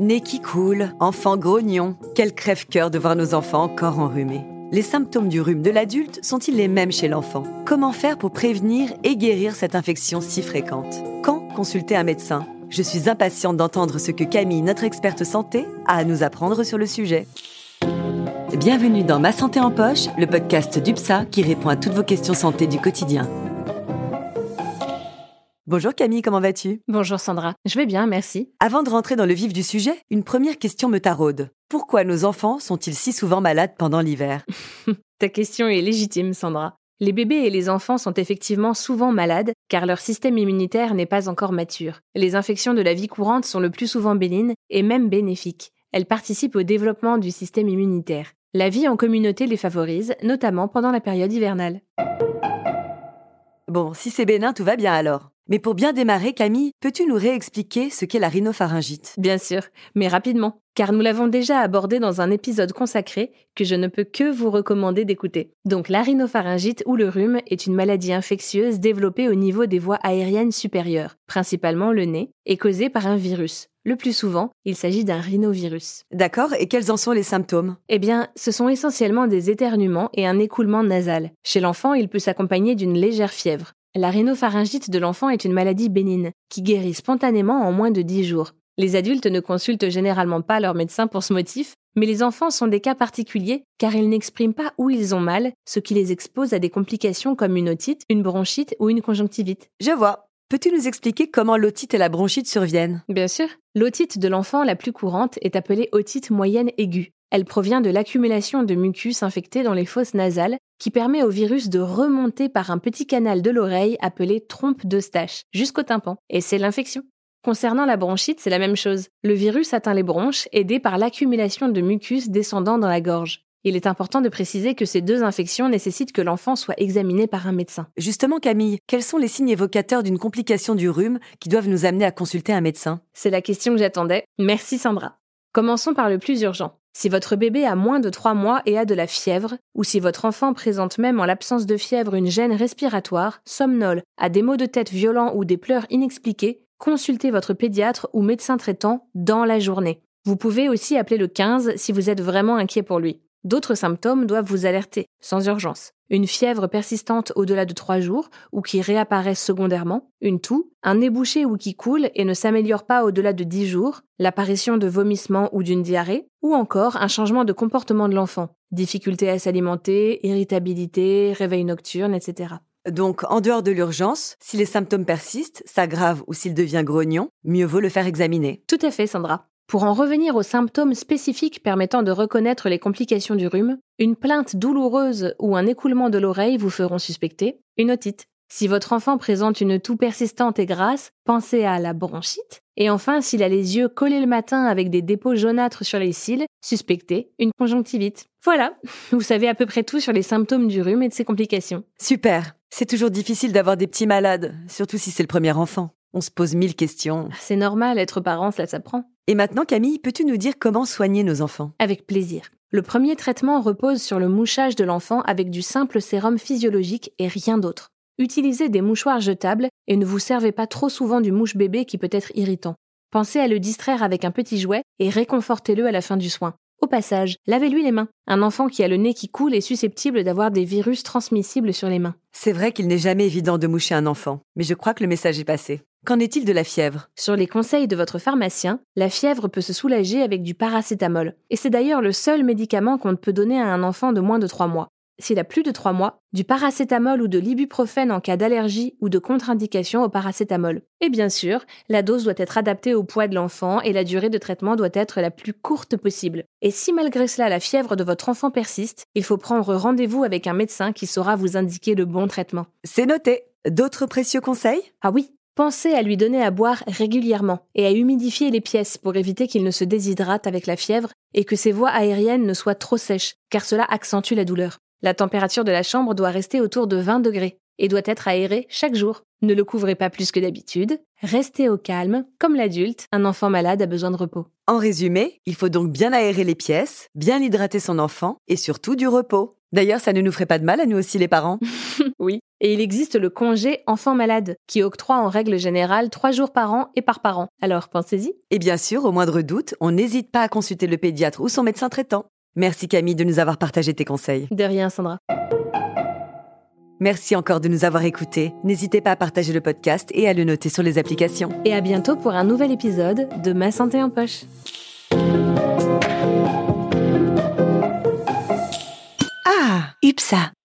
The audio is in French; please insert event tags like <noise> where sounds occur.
Nez qui coule, enfant grognon. Quel crève-cœur de voir nos enfants encore enrhumés. Les symptômes du rhume de l'adulte sont-ils les mêmes chez l'enfant? Comment faire pour prévenir et guérir cette infection si fréquente? Quand consulter un médecin? Je suis impatiente d'entendre ce que Camille, notre experte santé, a à nous apprendre sur le sujet. Bienvenue dans Ma Santé en Poche, le podcast d'UPSA qui répond à toutes vos questions santé du quotidien. Bonjour Camille, comment vas-tu? Bonjour Sandra, je vais bien, merci. Avant de rentrer dans le vif du sujet, une première question me taraude. Pourquoi nos enfants sont-ils si souvent malades pendant l'hiver? <laughs> Ta question est légitime, Sandra. Les bébés et les enfants sont effectivement souvent malades car leur système immunitaire n'est pas encore mature. Les infections de la vie courante sont le plus souvent bénignes et même bénéfiques. Elles participent au développement du système immunitaire. La vie en communauté les favorise, notamment pendant la période hivernale. Bon, si c'est bénin, tout va bien alors. Mais pour bien démarrer, Camille, peux-tu nous réexpliquer ce qu'est la rhinopharyngite? Bien sûr, mais rapidement, car nous l'avons déjà abordé dans un épisode consacré que je ne peux que vous recommander d'écouter. Donc la rhinopharyngite ou le rhume est une maladie infectieuse développée au niveau des voies aériennes supérieures, principalement le nez, et causée par un virus. Le plus souvent, il s'agit d'un rhinovirus. D'accord, et quels en sont les symptômes? Eh bien, ce sont essentiellement des éternuements et un écoulement nasal. Chez l'enfant, il peut s'accompagner d'une légère fièvre. La rhinopharyngite de l'enfant est une maladie bénigne, qui guérit spontanément en moins de 10 jours. Les adultes ne consultent généralement pas leur médecin pour ce motif, mais les enfants sont des cas particuliers car ils n'expriment pas où ils ont mal, ce qui les expose à des complications comme une otite, une bronchite ou une conjonctivite. Je vois. Peux-tu nous expliquer comment l'otite et la bronchite surviennent? Bien sûr. L'otite de l'enfant la plus courante est appelée otite moyenne aiguë. Elle provient de l'accumulation de mucus infecté dans les fosses nasales qui permet au virus de remonter par un petit canal de l'oreille appelé trompe d'Eustache jusqu'au tympan. Et c'est l'infection. Concernant la bronchite, c'est la même chose. Le virus atteint les bronches, aidé par l'accumulation de mucus descendant dans la gorge. Il est important de préciser que ces deux infections nécessitent que l'enfant soit examiné par un médecin. Justement, Camille, quels sont les signes évocateurs d'une complication du rhume qui doivent nous amener à consulter un médecin? C'est la question que j'attendais. Merci Sandra. Commençons par le plus urgent. Si votre bébé a moins de 3 mois et a de la fièvre, ou si votre enfant présente même en l'absence de fièvre une gêne respiratoire, somnole, a des maux de tête violents ou des pleurs inexpliquées, consultez votre pédiatre ou médecin traitant dans la journée. Vous pouvez aussi appeler le 15 si vous êtes vraiment inquiet pour lui. D'autres symptômes doivent vous alerter, sans urgence. Une fièvre persistante au-delà de 3 jours ou qui réapparaît secondairement, une toux, un nez bouché ou qui coule et ne s'améliore pas au-delà de 10 jours, l'apparition de vomissements ou d'une diarrhée, ou encore un changement de comportement de l'enfant, difficulté à s'alimenter, irritabilité, réveil nocturne, etc. Donc, en dehors de l'urgence, si les symptômes persistent, s'aggravent ou s'il devient grognon, mieux vaut le faire examiner. Tout à fait, Sandra. Pour en revenir aux symptômes spécifiques permettant de reconnaître les complications du rhume, une plainte douloureuse ou un écoulement de l'oreille vous feront suspecter une otite. Si votre enfant présente une toux persistante et grasse, pensez à la bronchite. Et enfin, s'il a les yeux collés le matin avec des dépôts jaunâtres sur les cils, suspectez une conjonctivite. Voilà, <laughs> vous savez à peu près tout sur les symptômes du rhume et de ses complications. Super. C'est toujours difficile d'avoir des petits malades, surtout si c'est le premier enfant. On se pose mille questions. C'est normal, être parent, cela s'apprend. Et maintenant, Camille, peux-tu nous dire comment soigner nos enfants? Avec plaisir. Le premier traitement repose sur le mouchage de l'enfant avec du simple sérum physiologique et rien d'autre. Utilisez des mouchoirs jetables et ne vous servez pas trop souvent du mouche bébé qui peut être irritant. Pensez à le distraire avec un petit jouet et réconfortez-le à la fin du soin. Au passage, lavez-lui les mains. Un enfant qui a le nez qui coule est susceptible d'avoir des virus transmissibles sur les mains. C'est vrai qu'il n'est jamais évident de moucher un enfant, mais je crois que le message est passé. Qu'en est-il de la fièvre? Sur les conseils de votre pharmacien, la fièvre peut se soulager avec du paracétamol. Et c'est d'ailleurs le seul médicament qu'on ne peut donner à un enfant de moins de 3 mois s'il a plus de 3 mois, du paracétamol ou de l'ibuprofène en cas d'allergie ou de contre-indication au paracétamol. Et bien sûr, la dose doit être adaptée au poids de l'enfant et la durée de traitement doit être la plus courte possible. Et si malgré cela la fièvre de votre enfant persiste, il faut prendre rendez-vous avec un médecin qui saura vous indiquer le bon traitement. C'est noté. D'autres précieux conseils? Ah oui, Pensez à lui donner à boire régulièrement et à humidifier les pièces pour éviter qu'il ne se déshydrate avec la fièvre et que ses voies aériennes ne soient trop sèches, car cela accentue la douleur. La température de la chambre doit rester autour de 20 degrés et doit être aérée chaque jour. Ne le couvrez pas plus que d'habitude. Restez au calme. Comme l'adulte, un enfant malade a besoin de repos. En résumé, il faut donc bien aérer les pièces, bien hydrater son enfant et surtout du repos. D'ailleurs, ça ne nous ferait pas de mal à nous aussi les parents. <laughs> oui. Et il existe le congé enfant malade, qui octroie en règle générale trois jours par an et par parent. Alors pensez-y. Et bien sûr, au moindre doute, on n'hésite pas à consulter le pédiatre ou son médecin traitant. Merci Camille de nous avoir partagé tes conseils. De rien, Sandra. Merci encore de nous avoir écoutés. N'hésitez pas à partager le podcast et à le noter sur les applications. Et à bientôt pour un nouvel épisode de Ma santé en poche. ça.